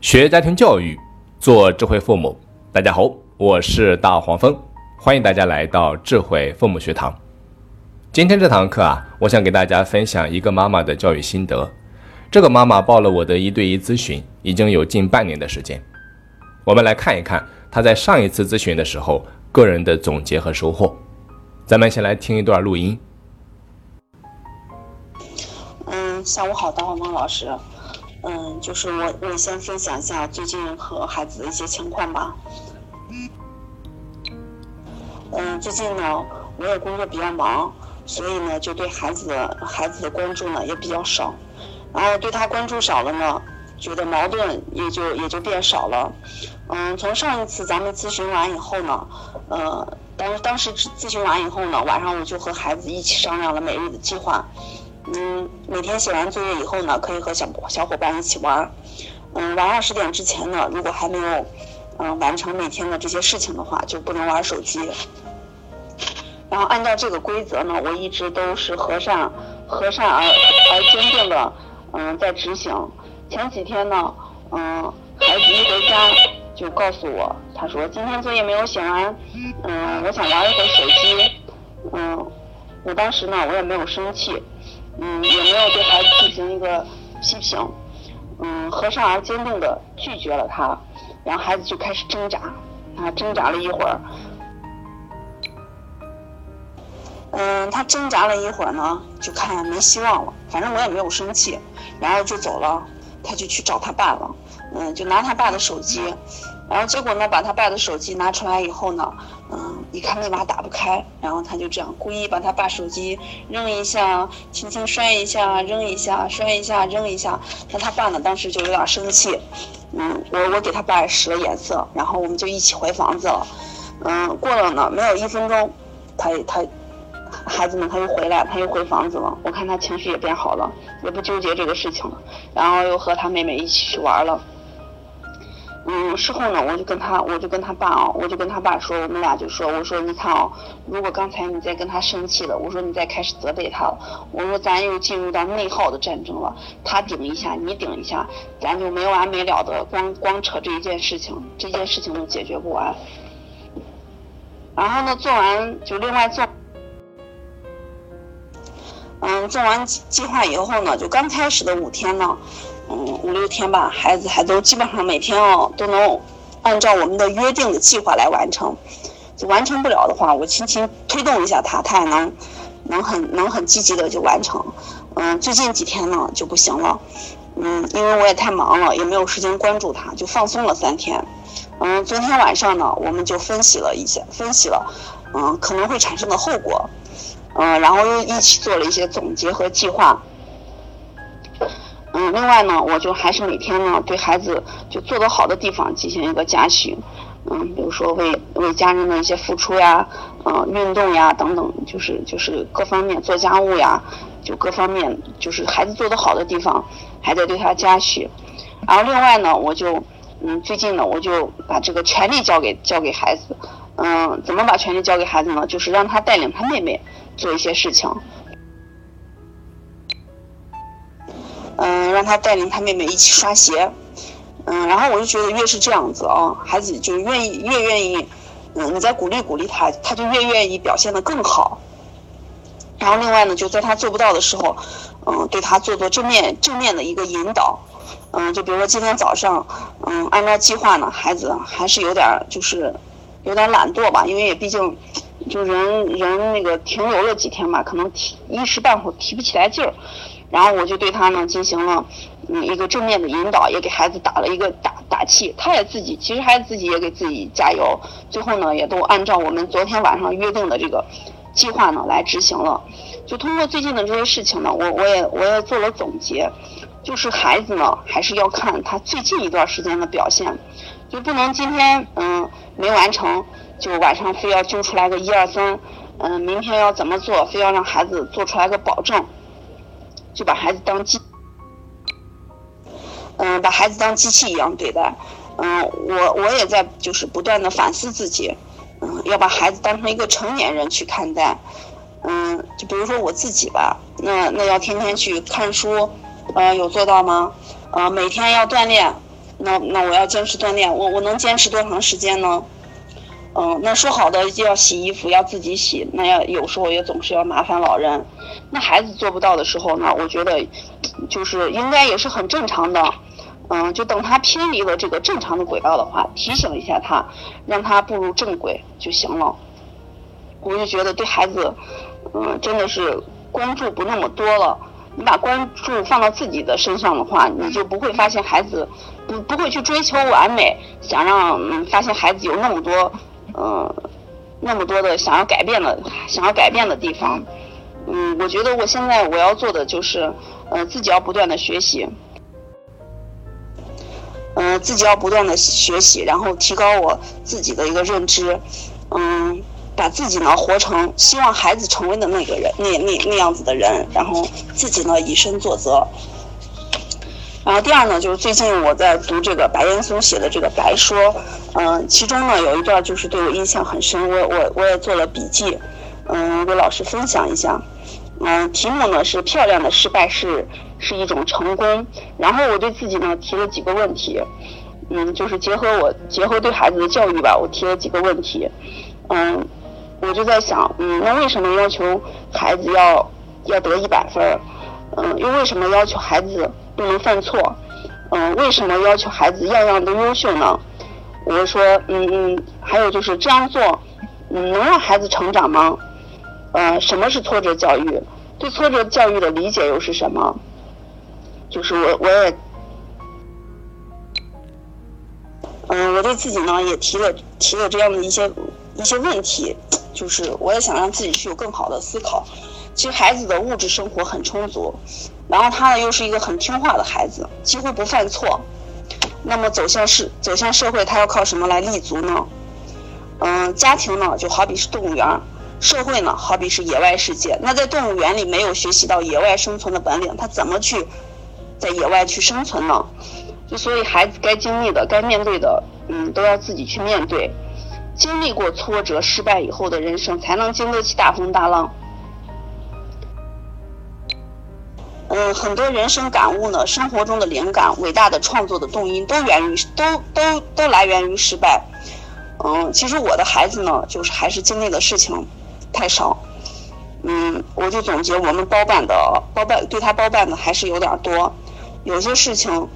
学家庭教育，做智慧父母。大家好，我是大黄蜂，欢迎大家来到智慧父母学堂。今天这堂课啊，我想给大家分享一个妈妈的教育心得。这个妈妈报了我的一对一咨询，已经有近半年的时间。我们来看一看她在上一次咨询的时候个人的总结和收获。咱们先来听一段录音。嗯，下午好，大黄蜂老师。嗯，就是我，我先分享一下最近和孩子的一些情况吧。嗯，最近呢，我也工作比较忙，所以呢，就对孩子的孩子的关注呢也比较少。然后对他关注少了呢，觉得矛盾也就也就变少了。嗯，从上一次咱们咨询完以后呢，呃，当当时咨询完以后呢，晚上我就和孩子一起商量了每日的计划。嗯，每天写完作业以后呢，可以和小小伙伴一起玩。嗯，晚上十点之前呢，如果还没有嗯完成每天的这些事情的话，就不能玩手机。然后按照这个规则呢，我一直都是和善、和善而而坚定的嗯在执行。前几天呢，嗯，孩子一回家就告诉我，他说今天作业没有写完，嗯，我想玩一会儿手机。嗯，我当时呢，我也没有生气。嗯，也没有对孩子进行一个批评，嗯，和善而坚定的拒绝了他，然后孩子就开始挣扎，啊，挣扎了一会儿，嗯，他挣扎了一会儿呢，就看没希望了，反正我也没有生气，然后就走了，他就去找他爸了，嗯，就拿他爸的手机。然后结果呢，把他爸的手机拿出来以后呢，嗯，一看密码打不开，然后他就这样故意把他爸手机扔一下，轻轻摔一下，扔一下，摔一下，扔一下。那他爸呢，当时就有点生气，嗯，我我给他爸使了眼色，然后我们就一起回房子了。嗯，过了呢，没有一分钟，他他孩子们他又回来，他又回房子了。我看他情绪也变好了，也不纠结这个事情了，然后又和他妹妹一起去玩了。嗯，事后呢，我就跟他，我就跟他爸啊，我就跟他爸说，我们俩就说，我说你看啊，如果刚才你再跟他生气了，我说你再开始责备他了，我说咱又进入到内耗的战争了，他顶一下，你顶一下，咱就没完没了的光光扯这一件事情，这件事情都解决不完。然后呢，做完就另外做，嗯，做完计划以后呢，就刚开始的五天呢。嗯，五六天吧，孩子还都基本上每天哦都能按照我们的约定的计划来完成。就完成不了的话，我轻轻推动一下他，他也能能很能很积极的就完成。嗯，最近几天呢就不行了。嗯，因为我也太忙了，也没有时间关注他，就放松了三天。嗯，昨天晚上呢，我们就分析了一下，分析了嗯可能会产生的后果。嗯，然后又一起做了一些总结和计划。嗯，另外呢，我就还是每天呢对孩子就做得好的地方进行一个嘉许，嗯，比如说为为家人的一些付出呀，嗯，运动呀等等，就是就是各方面做家务呀，就各方面就是孩子做得好的地方，还在对他嘉许。然后另外呢，我就嗯最近呢我就把这个权利交给交给孩子，嗯，怎么把权利交给孩子呢？就是让他带领他妹妹做一些事情。嗯，让他带领他妹妹一起刷鞋，嗯，然后我就觉得越是这样子啊，孩子就愿意越愿意，嗯，你再鼓励鼓励他，他就越愿意表现得更好。然后另外呢，就在他做不到的时候，嗯，对他做做正面正面的一个引导，嗯，就比如说今天早上，嗯，按照计划呢，孩子还是有点就是有点懒惰吧，因为也毕竟就人人那个停留了几天吧，可能提一时半会提不起来劲儿。然后我就对他呢进行了嗯一个正面的引导，也给孩子打了一个打打气。他也自己其实孩子自己也给自己加油。最后呢也都按照我们昨天晚上约定的这个计划呢来执行了。就通过最近的这些事情呢，我我也我也做了总结，就是孩子呢还是要看他最近一段时间的表现，就不能今天嗯没完成就晚上非要揪出来个一二三，嗯明天要怎么做，非要让孩子做出来个保证。就把孩子当机，嗯，把孩子当机器一样对待，嗯，我我也在就是不断的反思自己，嗯，要把孩子当成一个成年人去看待，嗯，就比如说我自己吧，那那要天天去看书，呃，有做到吗？呃，每天要锻炼，那那我要坚持锻炼，我我能坚持多长时间呢？嗯，那说好的就要洗衣服要自己洗，那要有时候也总是要麻烦老人。那孩子做不到的时候呢，我觉得就是应该也是很正常的。嗯，就等他偏离了这个正常的轨道的话，提醒一下他，让他步入正轨就行了。我就觉得对孩子，嗯，真的是关注不那么多了。你把关注放到自己的身上的话，你就不会发现孩子不不会去追求完美，想让嗯发现孩子有那么多。嗯，那么多的想要改变的、想要改变的地方，嗯，我觉得我现在我要做的就是，呃，自己要不断的学习，嗯，自己要不断的学习，然后提高我自己的一个认知，嗯，把自己呢活成希望孩子成为的那个人，那那那样子的人，然后自己呢以身作则。然后第二呢，就是最近我在读这个白岩松写的这个《白说》，嗯，其中呢有一段就是对我印象很深，我我我也做了笔记，嗯，给老师分享一下，嗯，题目呢是漂亮的失败是是一种成功，然后我对自己呢提了几个问题，嗯，就是结合我结合对孩子的教育吧，我提了几个问题，嗯，我就在想，嗯，那为什么要求孩子要要得一百分儿？嗯，又为什么要求孩子？不能犯错，嗯，为什么要求孩子样样都优秀呢？我说，嗯嗯，还有就是这样做，嗯，能让孩子成长吗？呃，什么是挫折教育？对挫折教育的理解又是什么？就是我我也，嗯，我对自己呢也提了提了这样的一些一些问题，就是我也想让自己去有更好的思考。其实孩子的物质生活很充足。然后他呢，又是一个很听话的孩子，几乎不犯错。那么走向社走向社会，他要靠什么来立足呢？嗯，家庭呢，就好比是动物园社会呢，好比是野外世界。那在动物园里没有学习到野外生存的本领，他怎么去在野外去生存呢？就所以孩子该经历的、该面对的，嗯，都要自己去面对。经历过挫折、失败以后的人生，才能经得起大风大浪。嗯，很多人生感悟呢，生活中的灵感、伟大的创作的动因，都源于都都都来源于失败。嗯，其实我的孩子呢，就是还是经历的事情太少。嗯，我就总结我们包办的包办对他包办的还是有点多，有些事情，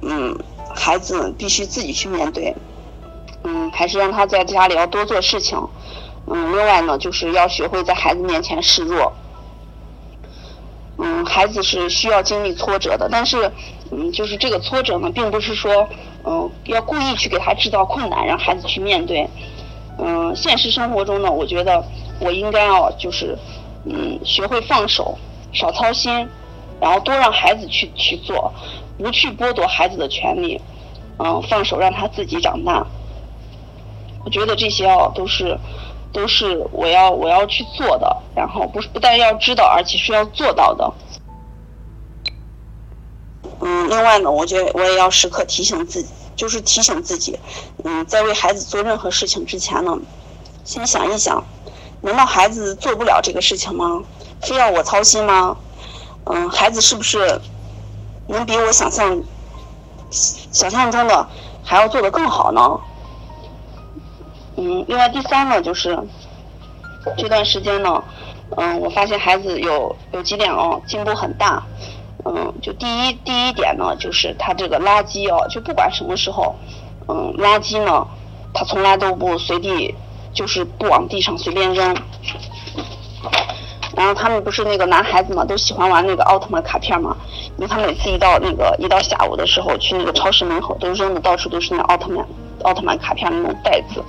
嗯，孩子必须自己去面对。嗯，还是让他在家里要多做事情。嗯，另外呢，就是要学会在孩子面前示弱。嗯，孩子是需要经历挫折的，但是，嗯，就是这个挫折呢，并不是说，嗯，要故意去给他制造困难，让孩子去面对。嗯，现实生活中呢，我觉得我应该要就是，嗯，学会放手，少操心，然后多让孩子去去做，不去剥夺孩子的权利，嗯，放手让他自己长大。我觉得这些哦，都是。都是我要我要去做的，然后不是不但要知道，而且是要做到的。嗯，另外呢，我觉得我也要时刻提醒自己，就是提醒自己，嗯，在为孩子做任何事情之前呢，先想一想，难道孩子做不了这个事情吗？非要我操心吗？嗯，孩子是不是能比我想象想象中的还要做得更好呢？嗯，另外第三呢，就是这段时间呢，嗯，我发现孩子有有几点哦，进步很大。嗯，就第一第一点呢，就是他这个垃圾哦，就不管什么时候，嗯，垃圾呢，他从来都不随地，就是不往地上随便扔。然后他们不是那个男孩子嘛，都喜欢玩那个奥特曼卡片嘛，因为他每次一到那个一到下午的时候，去那个超市门口都扔的到处都是那奥特曼。奥特曼卡片那种袋子，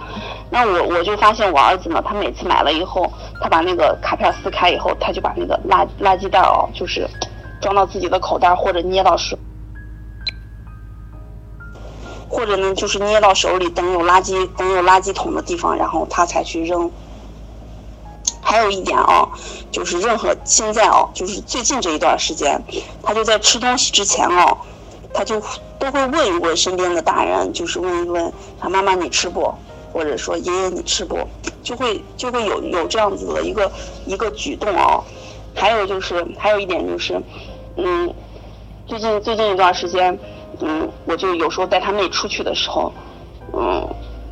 那我我就发现我儿子呢，他每次买了以后，他把那个卡片撕开以后，他就把那个垃垃圾袋哦，就是装到自己的口袋或者捏到手，或者呢就是捏到手里，等有垃圾等有垃圾桶的地方，然后他才去扔。还有一点啊，就是任何现在哦，就是最近这一段时间，他就在吃东西之前哦。他就都会问一问身边的大人，就是问一问他妈妈你吃不，或者说爷爷你吃不，就会就会有有这样子的一个一个举动啊。还有就是还有一点就是，嗯，最近最近一段时间，嗯，我就有时候带他妹出去的时候，嗯，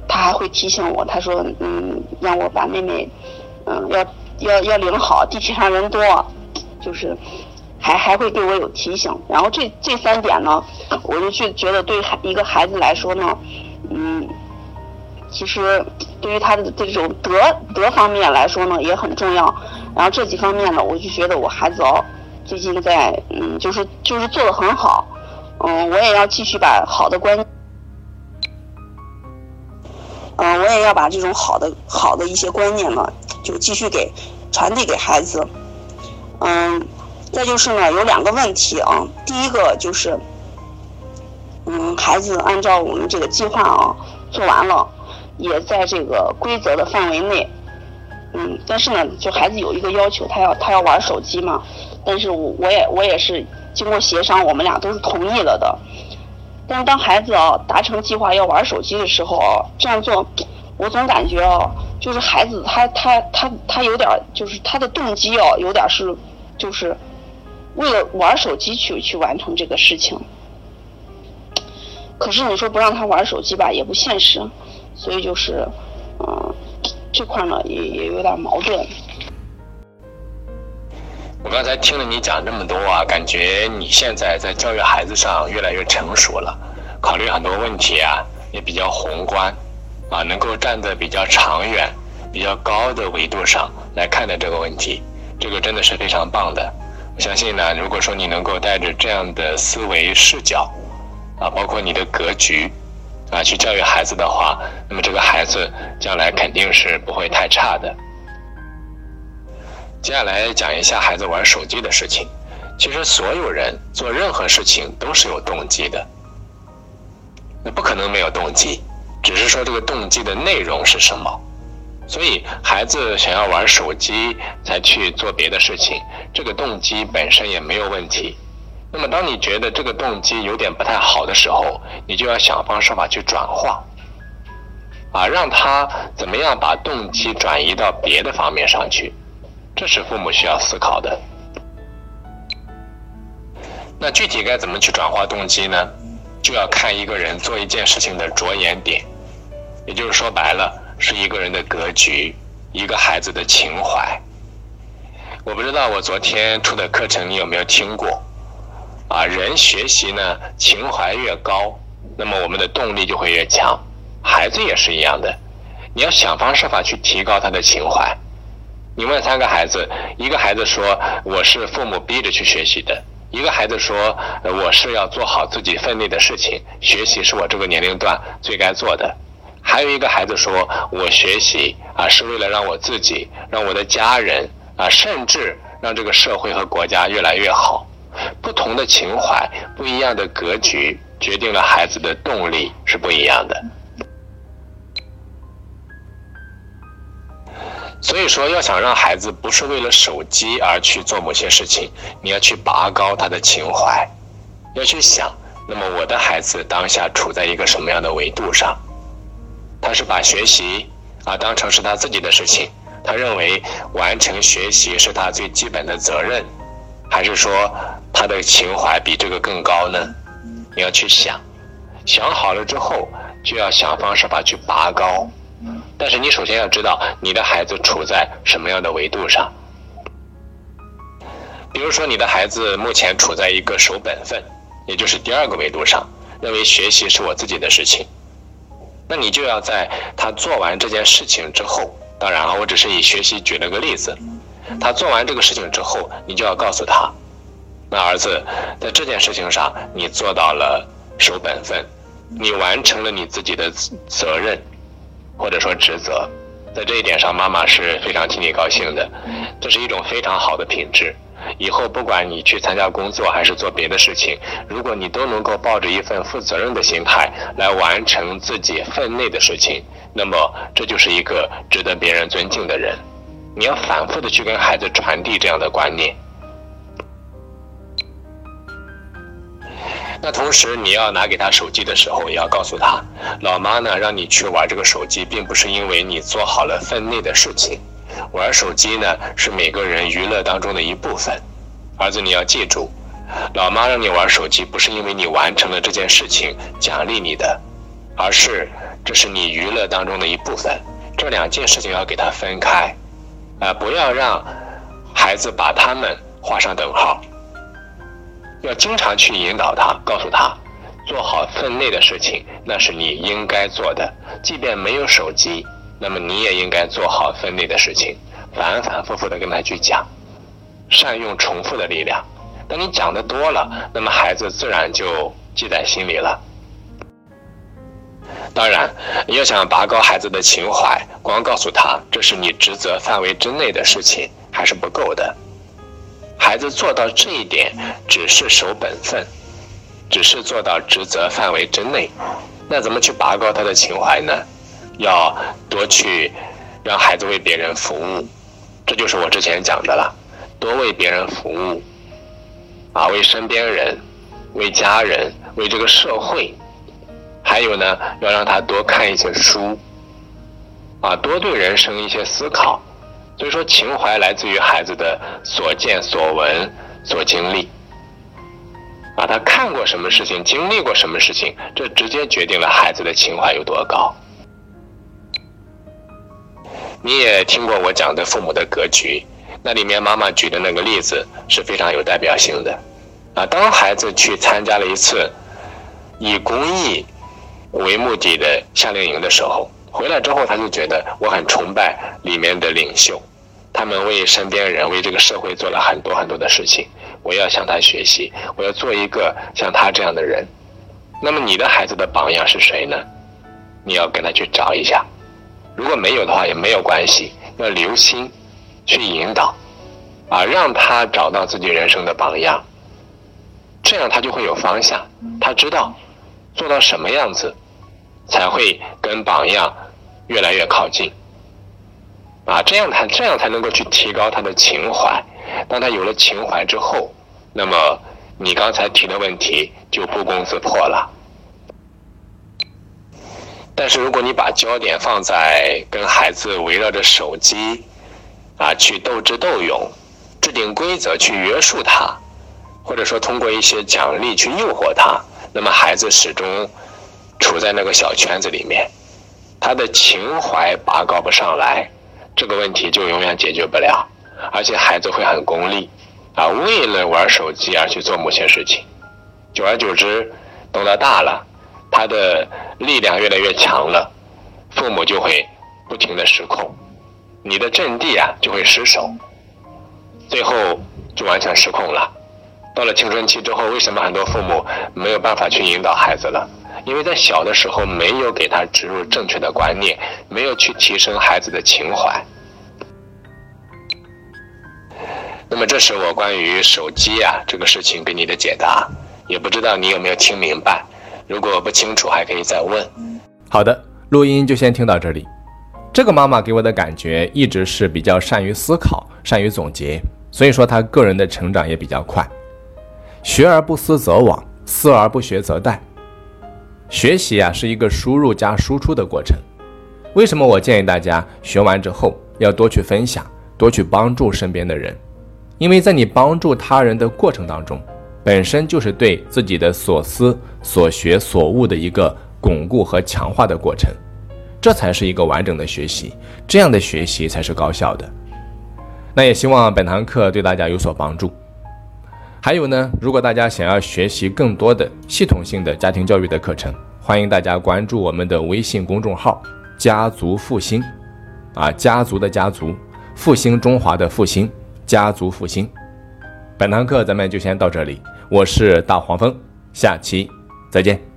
他还会提醒我，他说，嗯，让我把妹妹，嗯，要要要领好，地铁上人多，就是还还会对我有提醒。然后这这三点呢，我就去觉得对孩一个孩子来说呢，嗯，其实对于他的这种德德方面来说呢也很重要。然后这几方面呢，我就觉得我孩子哦，最近在嗯，就是就是做的很好。嗯，我也要继续把好的观，嗯，我也要把这种好的好的一些观念呢，就继续给传递给孩子。嗯，再就是呢，有两个问题啊。第一个就是，嗯，孩子按照我们这个计划啊做完了，也在这个规则的范围内。嗯，但是呢，就孩子有一个要求，他要他要玩手机嘛。但是我我也我也是。经过协商，我们俩都是同意了的。但是当孩子啊达成计划要玩手机的时候啊，这样做，我总感觉啊，就是孩子他他他他有点就是他的动机哦，有点是就是为了玩手机去去完成这个事情。可是你说不让他玩手机吧，也不现实，所以就是嗯这块呢也也有点矛盾。我刚才听了你讲这么多啊，感觉你现在在教育孩子上越来越成熟了，考虑很多问题啊也比较宏观，啊能够站在比较长远、比较高的维度上来看待这个问题，这个真的是非常棒的。我相信呢，如果说你能够带着这样的思维视角，啊包括你的格局，啊去教育孩子的话，那么这个孩子将来肯定是不会太差的。接下来讲一下孩子玩手机的事情。其实所有人做任何事情都是有动机的，那不可能没有动机，只是说这个动机的内容是什么。所以孩子想要玩手机才去做别的事情，这个动机本身也没有问题。那么当你觉得这个动机有点不太好的时候，你就要想方设法去转化，啊，让他怎么样把动机转移到别的方面上去。这是父母需要思考的。那具体该怎么去转化动机呢？就要看一个人做一件事情的着眼点，也就是说白了，是一个人的格局，一个孩子的情怀。我不知道我昨天出的课程你有没有听过？啊，人学习呢，情怀越高，那么我们的动力就会越强。孩子也是一样的，你要想方设法去提高他的情怀。你问三个孩子，一个孩子说我是父母逼着去学习的，一个孩子说我是要做好自己分内的事情，学习是我这个年龄段最该做的，还有一个孩子说我学习啊是为了让我自己、让我的家人啊，甚至让这个社会和国家越来越好。不同的情怀、不一样的格局，决定了孩子的动力是不一样的。所以说，要想让孩子不是为了手机而去做某些事情，你要去拔高他的情怀，要去想，那么我的孩子当下处在一个什么样的维度上？他是把学习啊当成是他自己的事情，他认为完成学习是他最基本的责任，还是说他的情怀比这个更高呢？你要去想，想好了之后，就要想方设法去拔高。但是你首先要知道你的孩子处在什么样的维度上。比如说，你的孩子目前处在一个守本分，也就是第二个维度上，认为学习是我自己的事情。那你就要在他做完这件事情之后，当然了，我只是以学习举了个例子。他做完这个事情之后，你就要告诉他，那儿子，在这件事情上你做到了守本分，你完成了你自己的责任。或者说职责，在这一点上，妈妈是非常替你高兴的，这是一种非常好的品质。以后不管你去参加工作还是做别的事情，如果你都能够抱着一份负责任的心态来完成自己分内的事情，那么这就是一个值得别人尊敬的人。你要反复的去跟孩子传递这样的观念。那同时，你要拿给他手机的时候，也要告诉他，老妈呢让你去玩这个手机，并不是因为你做好了分内的事情，玩手机呢是每个人娱乐当中的一部分。儿子，你要记住，老妈让你玩手机，不是因为你完成了这件事情奖励你的，而是这是你娱乐当中的一部分。这两件事情要给它分开，啊，不要让孩子把他们画上等号。要经常去引导他，告诉他，做好分内的事情，那是你应该做的。即便没有手机，那么你也应该做好分内的事情，反反复复的跟他去讲，善用重复的力量。当你讲的多了，那么孩子自然就记在心里了。当然，你要想拔高孩子的情怀，光告诉他这是你职责范围之内的事情还是不够的。孩子做到这一点，只是守本分，只是做到职责范围之内，那怎么去拔高他的情怀呢？要多去让孩子为别人服务，这就是我之前讲的了，多为别人服务，啊，为身边人，为家人，为这个社会。还有呢，要让他多看一些书，啊，多对人生一些思考。所以说，情怀来自于孩子的所见所闻所经历，啊，他看过什么事情，经历过什么事情，这直接决定了孩子的情怀有多高。你也听过我讲的父母的格局，那里面妈妈举的那个例子是非常有代表性的，啊，当孩子去参加了一次以公益。为目的的夏令营的时候，回来之后他就觉得我很崇拜里面的领袖，他们为身边人、为这个社会做了很多很多的事情，我要向他学习，我要做一个像他这样的人。那么你的孩子的榜样是谁呢？你要跟他去找一下，如果没有的话也没有关系，要留心去引导，啊，让他找到自己人生的榜样，这样他就会有方向，他知道做到什么样子。才会跟榜样越来越靠近，啊，这样他这样才能够去提高他的情怀。当他有了情怀之后，那么你刚才提的问题就不攻自破了。但是如果你把焦点放在跟孩子围绕着手机啊去斗智斗勇，制定规则去约束他，或者说通过一些奖励去诱惑他，那么孩子始终。处在那个小圈子里面，他的情怀拔高不上来，这个问题就永远解决不了，而且孩子会很功利，啊，为了玩手机而去做某些事情，久而久之，等到大了，他的力量越来越强了，父母就会不停的失控，你的阵地啊就会失守，最后就完全失控了。到了青春期之后，为什么很多父母没有办法去引导孩子了？因为在小的时候没有给他植入正确的观念，没有去提升孩子的情怀。那么，这是我关于手机啊这个事情给你的解答，也不知道你有没有听明白。如果不清楚，还可以再问。好的，录音就先听到这里。这个妈妈给我的感觉一直是比较善于思考、善于总结，所以说她个人的成长也比较快。学而不思则罔，思而不学则殆。学习啊是一个输入加输出的过程。为什么我建议大家学完之后要多去分享，多去帮助身边的人？因为在你帮助他人的过程当中，本身就是对自己的所思所学所悟的一个巩固和强化的过程，这才是一个完整的学习，这样的学习才是高效的。那也希望本堂课对大家有所帮助。还有呢，如果大家想要学习更多的系统性的家庭教育的课程，欢迎大家关注我们的微信公众号“家族复兴”，啊，家族的家族，复兴中华的复兴，家族复兴。本堂课咱们就先到这里，我是大黄蜂，下期再见。